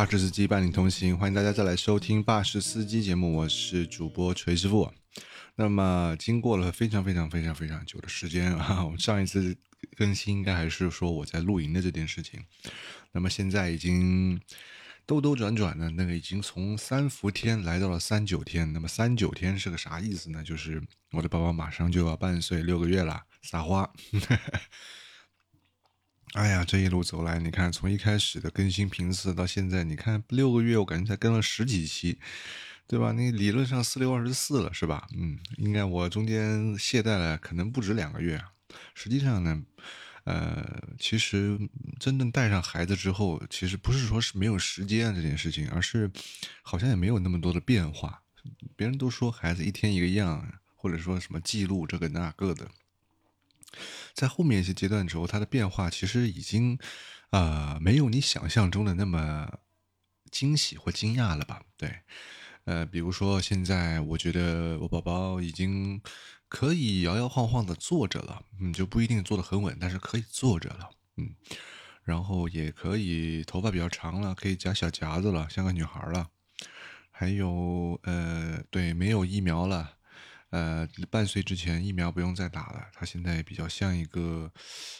巴士司机伴你同行，欢迎大家再来收听巴士司机节目，我是主播锤师傅。那么，经过了非常非常非常非常久的时间啊，我们上一次更新应该还是说我在露营的这件事情。那么现在已经兜兜转转的，那个已经从三伏天来到了三九天。那么三九天是个啥意思呢？就是我的宝宝马上就要半岁六个月了，撒花。哎呀，这一路走来，你看从一开始的更新频次到现在，你看六个月，我感觉才更了十几期，对吧？那理论上四六二十四了，是吧？嗯，应该我中间懈怠了，可能不止两个月。实际上呢，呃，其实真正带上孩子之后，其实不是说是没有时间这件事情，而是好像也没有那么多的变化。别人都说孩子一天一个样，或者说什么记录这个那个的。在后面一些阶段之后，它的变化其实已经，呃，没有你想象中的那么惊喜或惊讶了吧？对，呃，比如说现在，我觉得我宝宝已经可以摇摇晃晃的坐着了，嗯，就不一定坐得很稳，但是可以坐着了，嗯，然后也可以头发比较长了，可以夹小夹子了，像个女孩了，还有，呃，对，没有疫苗了。呃，半岁之前疫苗不用再打了，他现在比较像一个，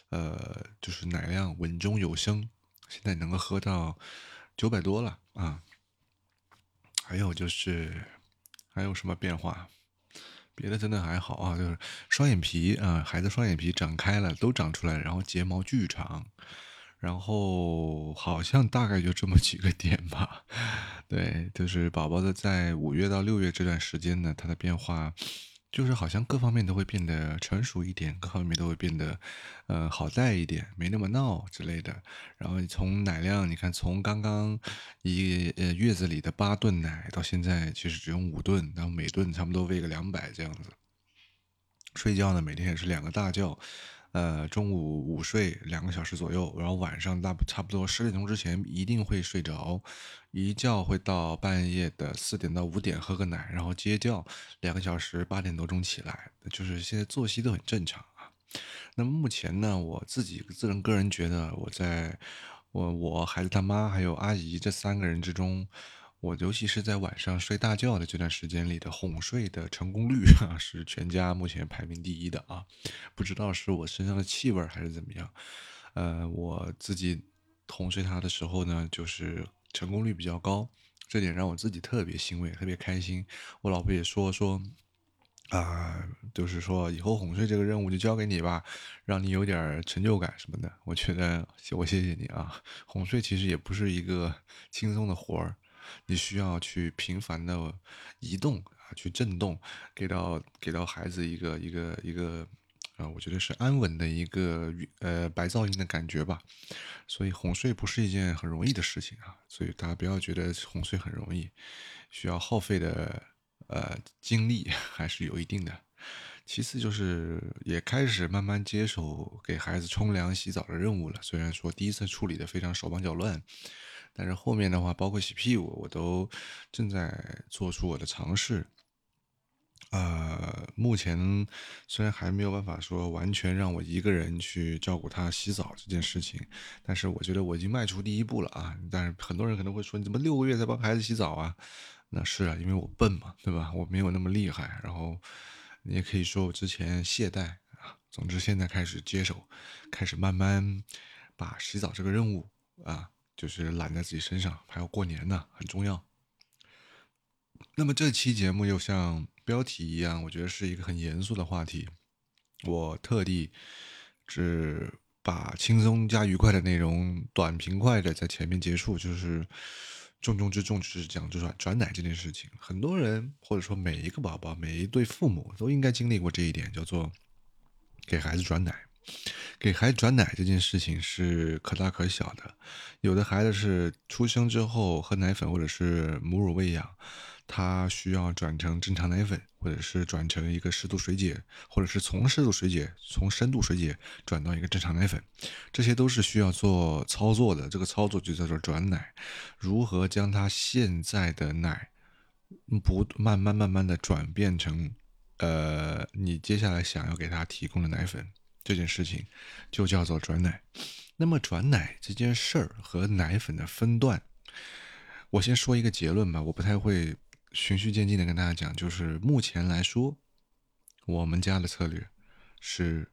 呃，就是奶量稳中有升，现在能够喝到九百多了啊。还有就是还有什么变化？别的真的还好啊，就是双眼皮啊，孩子双眼皮长开了，都长出来，然后睫毛巨长，然后好像大概就这么几个点吧。对，就是宝宝的在五月到六月这段时间呢，他的变化就是好像各方面都会变得成熟一点，各方面都会变得，呃，好带一点，没那么闹之类的。然后从奶量，你看从刚刚一呃月子里的八顿奶，到现在其实只用五顿，然后每顿差不多喂个两百这样子。睡觉呢，每天也是两个大觉。呃，中午午睡两个小时左右，然后晚上大差不多十点钟之前一定会睡着，一觉会到半夜的四点到五点喝个奶，然后接觉两个小时，八点多钟起来，就是现在作息都很正常啊。那么目前呢，我自己自人个人觉得，我在我我孩子他妈还有阿姨这三个人之中。我尤其是在晚上睡大觉的这段时间里的哄睡的成功率啊，是全家目前排名第一的啊！不知道是我身上的气味还是怎么样，呃，我自己哄睡他的时候呢，就是成功率比较高，这点让我自己特别欣慰，特别开心。我老婆也说说，啊，就是说以后哄睡这个任务就交给你吧，让你有点成就感什么的。我觉得我谢谢你啊，哄睡其实也不是一个轻松的活儿。你需要去频繁的移动啊，去震动，给到给到孩子一个一个一个啊，我觉得是安稳的一个呃白噪音的感觉吧。所以哄睡不是一件很容易的事情啊，所以大家不要觉得哄睡很容易，需要耗费的呃精力还是有一定的。其次就是也开始慢慢接手给孩子冲凉洗澡的任务了，虽然说第一次处理的非常手忙脚乱。但是后面的话，包括洗屁股，我都正在做出我的尝试。呃，目前虽然还没有办法说完全让我一个人去照顾他洗澡这件事情，但是我觉得我已经迈出第一步了啊！但是很多人可能会说，你怎么六个月才帮孩子洗澡啊？那是啊，因为我笨嘛，对吧？我没有那么厉害。然后你也可以说我之前懈怠啊。总之，现在开始接手，开始慢慢把洗澡这个任务啊。就是揽在自己身上，还要过年呢，很重要。那么这期节目又像标题一样，我觉得是一个很严肃的话题。我特地只把轻松加愉快的内容短平快的在前面结束，就是重中之重就是讲转转奶这件事情。很多人或者说每一个宝宝、每一对父母都应该经历过这一点，叫做给孩子转奶。给孩子转奶这件事情是可大可小的，有的孩子是出生之后喝奶粉或者是母乳喂养，他需要转成正常奶粉，或者是转成一个适度水解，或者是从适度水解从深度水解转到一个正常奶粉，这些都是需要做操作的。这个操作就叫做转奶，如何将他现在的奶不慢慢慢慢的转变成，呃，你接下来想要给他提供的奶粉。这件事情就叫做转奶。那么转奶这件事儿和奶粉的分段，我先说一个结论吧，我不太会循序渐进的跟大家讲，就是目前来说，我们家的策略是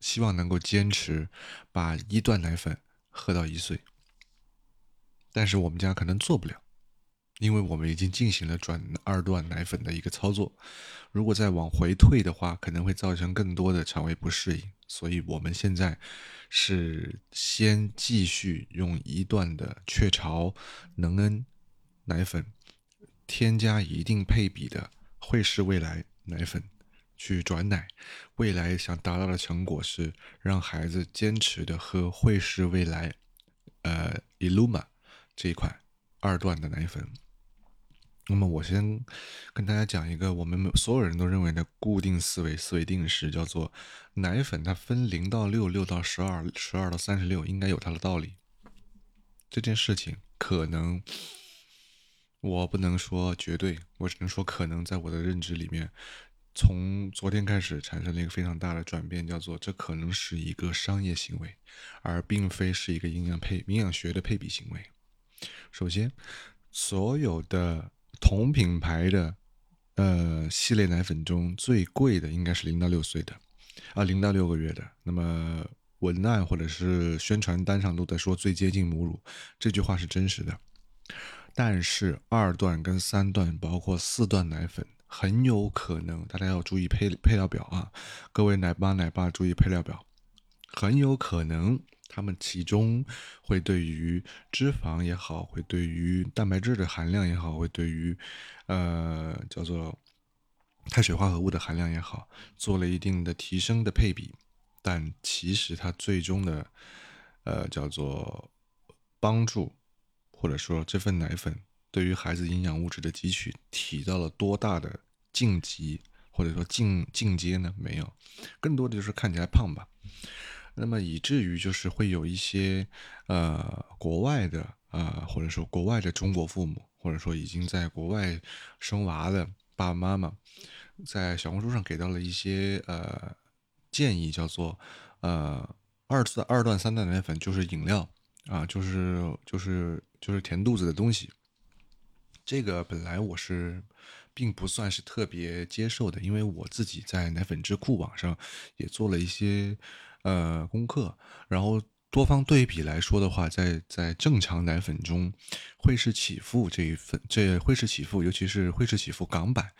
希望能够坚持把一段奶粉喝到一岁，但是我们家可能做不了。因为我们已经进行了转二段奶粉的一个操作，如果再往回退的话，可能会造成更多的肠胃不适应，所以我们现在是先继续用一段的雀巢能恩奶粉，添加一定配比的惠氏未来奶粉去转奶，未来想达到的成果是让孩子坚持的喝惠氏未来，呃，Illuma 这一款二段的奶粉。那么我先跟大家讲一个我们所有人都认为的固定思维思维定式，叫做奶粉它分零到六、六到十二、十二到三十六，应该有它的道理。这件事情可能我不能说绝对，我只能说可能在我的认知里面，从昨天开始产生了一个非常大的转变，叫做这可能是一个商业行为，而并非是一个营养配营养学的配比行为。首先，所有的同品牌的，呃，系列奶粉中最贵的应该是零到六岁的，啊，零到六个月的。那么文案或者是宣传单上都在说最接近母乳，这句话是真实的。但是二段跟三段，包括四段奶粉，很有可能大家要注意配配料表啊，各位奶妈奶爸注意配料表，很有可能。它们其中会对于脂肪也好，会对于蛋白质的含量也好，会对于呃叫做碳水化合物的含量也好，做了一定的提升的配比，但其实它最终的呃叫做帮助，或者说这份奶粉对于孩子营养物质的汲取起到了多大的晋级或者说进进阶呢？没有，更多的就是看起来胖吧。那么以至于就是会有一些呃国外的啊，或者说国外的中国父母，或者说已经在国外生娃的爸爸妈妈，在小红书上给到了一些呃建议，叫做呃二次二段三段奶粉就是饮料啊，就是就是就是填肚子的东西。这个本来我是并不算是特别接受的，因为我自己在奶粉智库网上也做了一些。呃，功课，然后多方对比来说的话，在在正常奶粉中，惠氏启赋这一份，这惠氏启赋，尤其是惠氏启赋港版，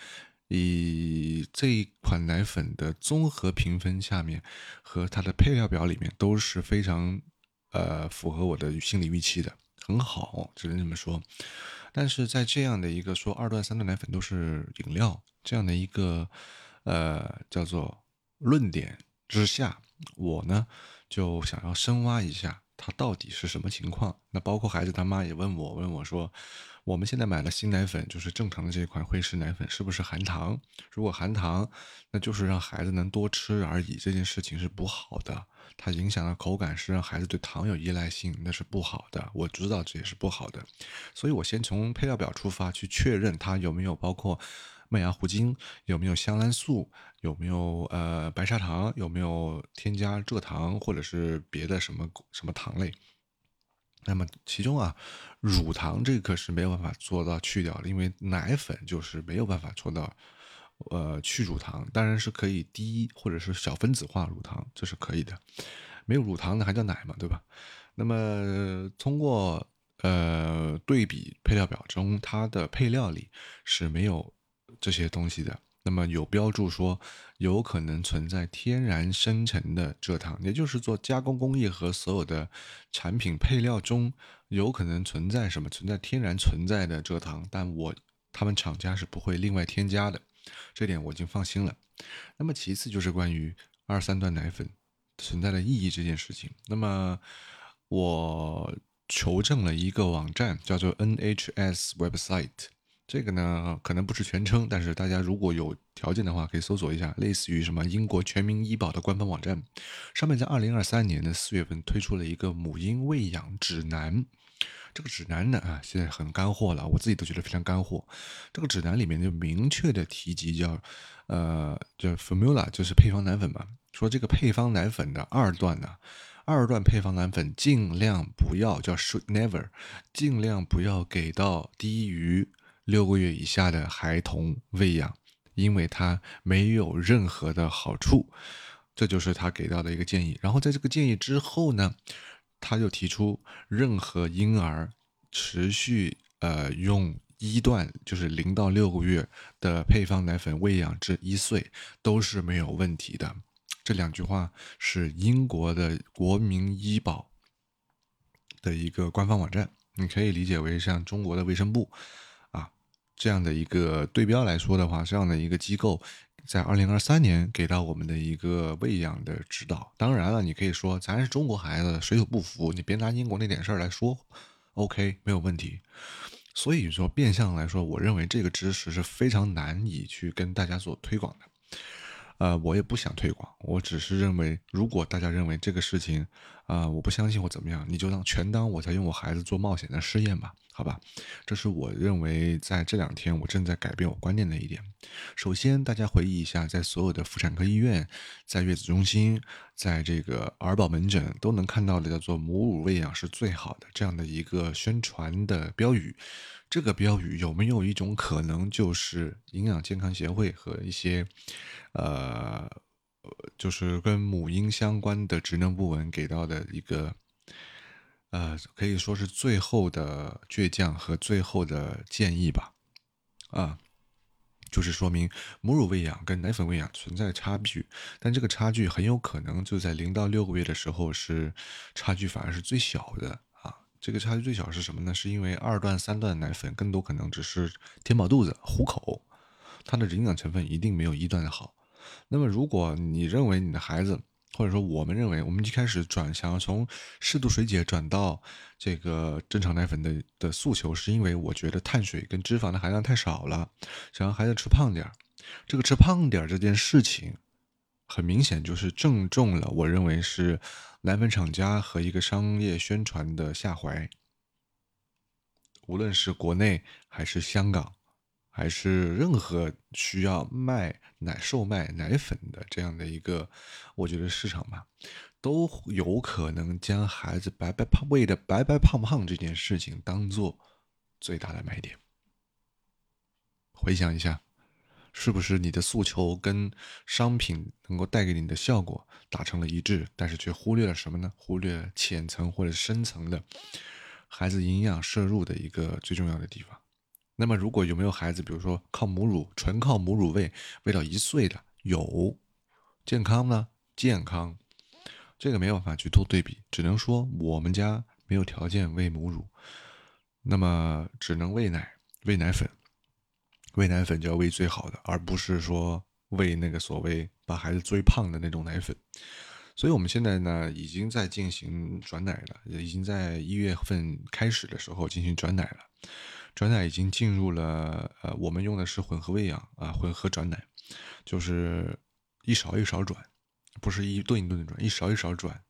以这一款奶粉的综合评分下面和它的配料表里面都是非常呃符合我的心理预期的，很好，只能这么说。但是在这样的一个说二段三段奶粉都是饮料这样的一个呃叫做论点之下。我呢，就想要深挖一下它到底是什么情况。那包括孩子他妈也问我，问我说，我们现在买了新奶粉，就是正常的这款惠氏奶粉，是不是含糖？如果含糖，那就是让孩子能多吃而已。这件事情是不好的，它影响了口感，是让孩子对糖有依赖性，那是不好的。我知道这也是不好的，所以我先从配料表出发去确认它有没有包括。麦芽糊精有没有香兰素？有没有呃白砂糖？有没有添加蔗糖或者是别的什么什么糖类？那么其中啊，乳糖这个是没有办法做到去掉的，因为奶粉就是没有办法做到呃去乳糖，当然是可以低或者是小分子化乳糖，这是可以的。没有乳糖那还叫奶嘛，对吧？那么通过呃对比配料表中，它的配料里是没有。这些东西的，那么有标注说有可能存在天然生成的蔗糖，也就是做加工工艺和所有的产品配料中有可能存在什么存在天然存在的蔗糖，但我他们厂家是不会另外添加的，这点我已经放心了。那么其次就是关于二三段奶粉存在的意义这件事情，那么我求证了一个网站，叫做 NHS Website。这个呢，可能不是全称，但是大家如果有条件的话，可以搜索一下，类似于什么英国全民医保的官方网站，上面在二零二三年的四月份推出了一个母婴喂养指南。这个指南呢，啊，现在很干货了，我自己都觉得非常干货。这个指南里面就明确的提及叫，呃，叫 formula，就是配方奶粉嘛，说这个配方奶粉的二段呢。二段配方奶粉尽量不要叫 should never，尽量不要给到低于六个月以下的孩童喂养，因为它没有任何的好处。这就是他给到的一个建议。然后在这个建议之后呢，他就提出，任何婴儿持续呃用一段就是零到六个月的配方奶粉喂养至一岁都是没有问题的。这两句话是英国的国民医保的一个官方网站，你可以理解为像中国的卫生部这样的一个对标来说的话，这样的一个机构在二零二三年给到我们的一个喂养的指导。当然了，你可以说咱是中国孩子，水土不服，你别拿英国那点事儿来说，OK 没有问题。所以说，变相来说，我认为这个知识是非常难以去跟大家做推广的。呃，我也不想推广，我只是认为，如果大家认为这个事情，啊，我不相信或怎么样，你就当全当我在用我孩子做冒险的试验吧，好吧？这是我认为在这两天我正在改变我观念的一点。首先，大家回忆一下，在所有的妇产科医院、在月子中心、在这个儿保门诊都能看到的叫做“母乳喂养是最好的”这样的一个宣传的标语。这个标语有没有一种可能，就是营养健康协会和一些，呃，就是跟母婴相关的职能部门给到的一个，呃，可以说是最后的倔强和最后的建议吧，啊，就是说明母乳喂养跟奶粉喂养存在差距，但这个差距很有可能就在零到六个月的时候是差距反而是最小的啊。这个差距最小是什么呢？是因为二段、三段奶粉更多可能只是填饱肚子、糊口，它的营养成分一定没有一段的好。那么，如果你认为你的孩子，或者说我们认为，我们一开始转想要从适度水解转到这个正常奶粉的的诉求，是因为我觉得碳水跟脂肪的含量太少了，想让孩子吃胖点儿。这个吃胖点儿这件事情。很明显就是正中了，我认为是奶粉厂家和一个商业宣传的下怀。无论是国内还是香港，还是任何需要卖奶、售卖奶粉的这样的一个，我觉得市场吧，都有可能将孩子白白胖喂的白白胖胖这件事情当做最大的卖点。回想一下。是不是你的诉求跟商品能够带给你的效果达成了一致，但是却忽略了什么呢？忽略了浅层或者深层的孩子营养摄入的一个最重要的地方。那么，如果有没有孩子，比如说靠母乳，纯靠母乳喂喂到一岁的，有健康呢？健康，这个没有办法去做对比，只能说我们家没有条件喂母乳，那么只能喂奶，喂奶粉。喂奶粉就要喂最好的，而不是说喂那个所谓把孩子追胖的那种奶粉。所以，我们现在呢，已经在进行转奶了，已经在一月份开始的时候进行转奶了。转奶已经进入了，呃，我们用的是混合喂养啊，混合转奶，就是一勺一勺转，不是一顿一顿的转，一勺一勺转。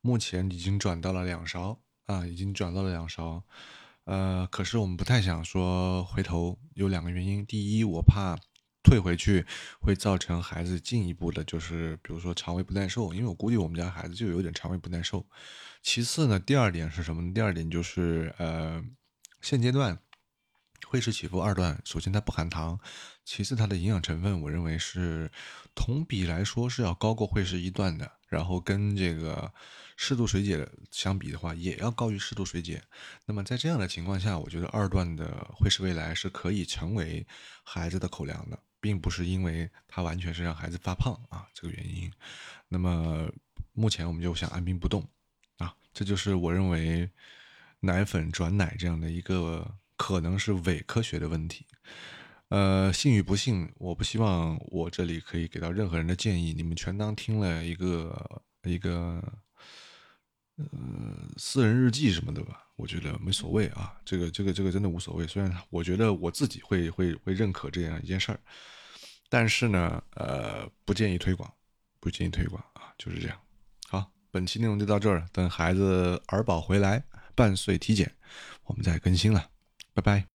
目前已经转到了两勺啊，已经转到了两勺。呃，可是我们不太想说回头，有两个原因。第一，我怕退回去会造成孩子进一步的，就是比如说肠胃不耐受，因为我估计我们家孩子就有点肠胃不耐受。其次呢，第二点是什么呢？第二点就是呃，现阶段惠氏启赋二段，首先它不含糖，其次它的营养成分，我认为是同比来说是要高过惠氏一段的，然后跟这个。适度水解相比的话，也要高于适度水解。那么在这样的情况下，我觉得二段的惠氏未来是可以成为孩子的口粮的，并不是因为它完全是让孩子发胖啊这个原因。那么目前我们就想按兵不动啊，这就是我认为奶粉转奶这样的一个可能是伪科学的问题。呃，信与不信，我不希望我这里可以给到任何人的建议，你们全当听了一个一个。呃，私人日记什么的吧，我觉得没所谓啊，这个这个这个真的无所谓。虽然我觉得我自己会会会认可这样一件事儿，但是呢，呃，不建议推广，不建议推广啊，就是这样。好，本期内容就到这儿，等孩子儿保回来，半岁体检，我们再更新了，Bye bye.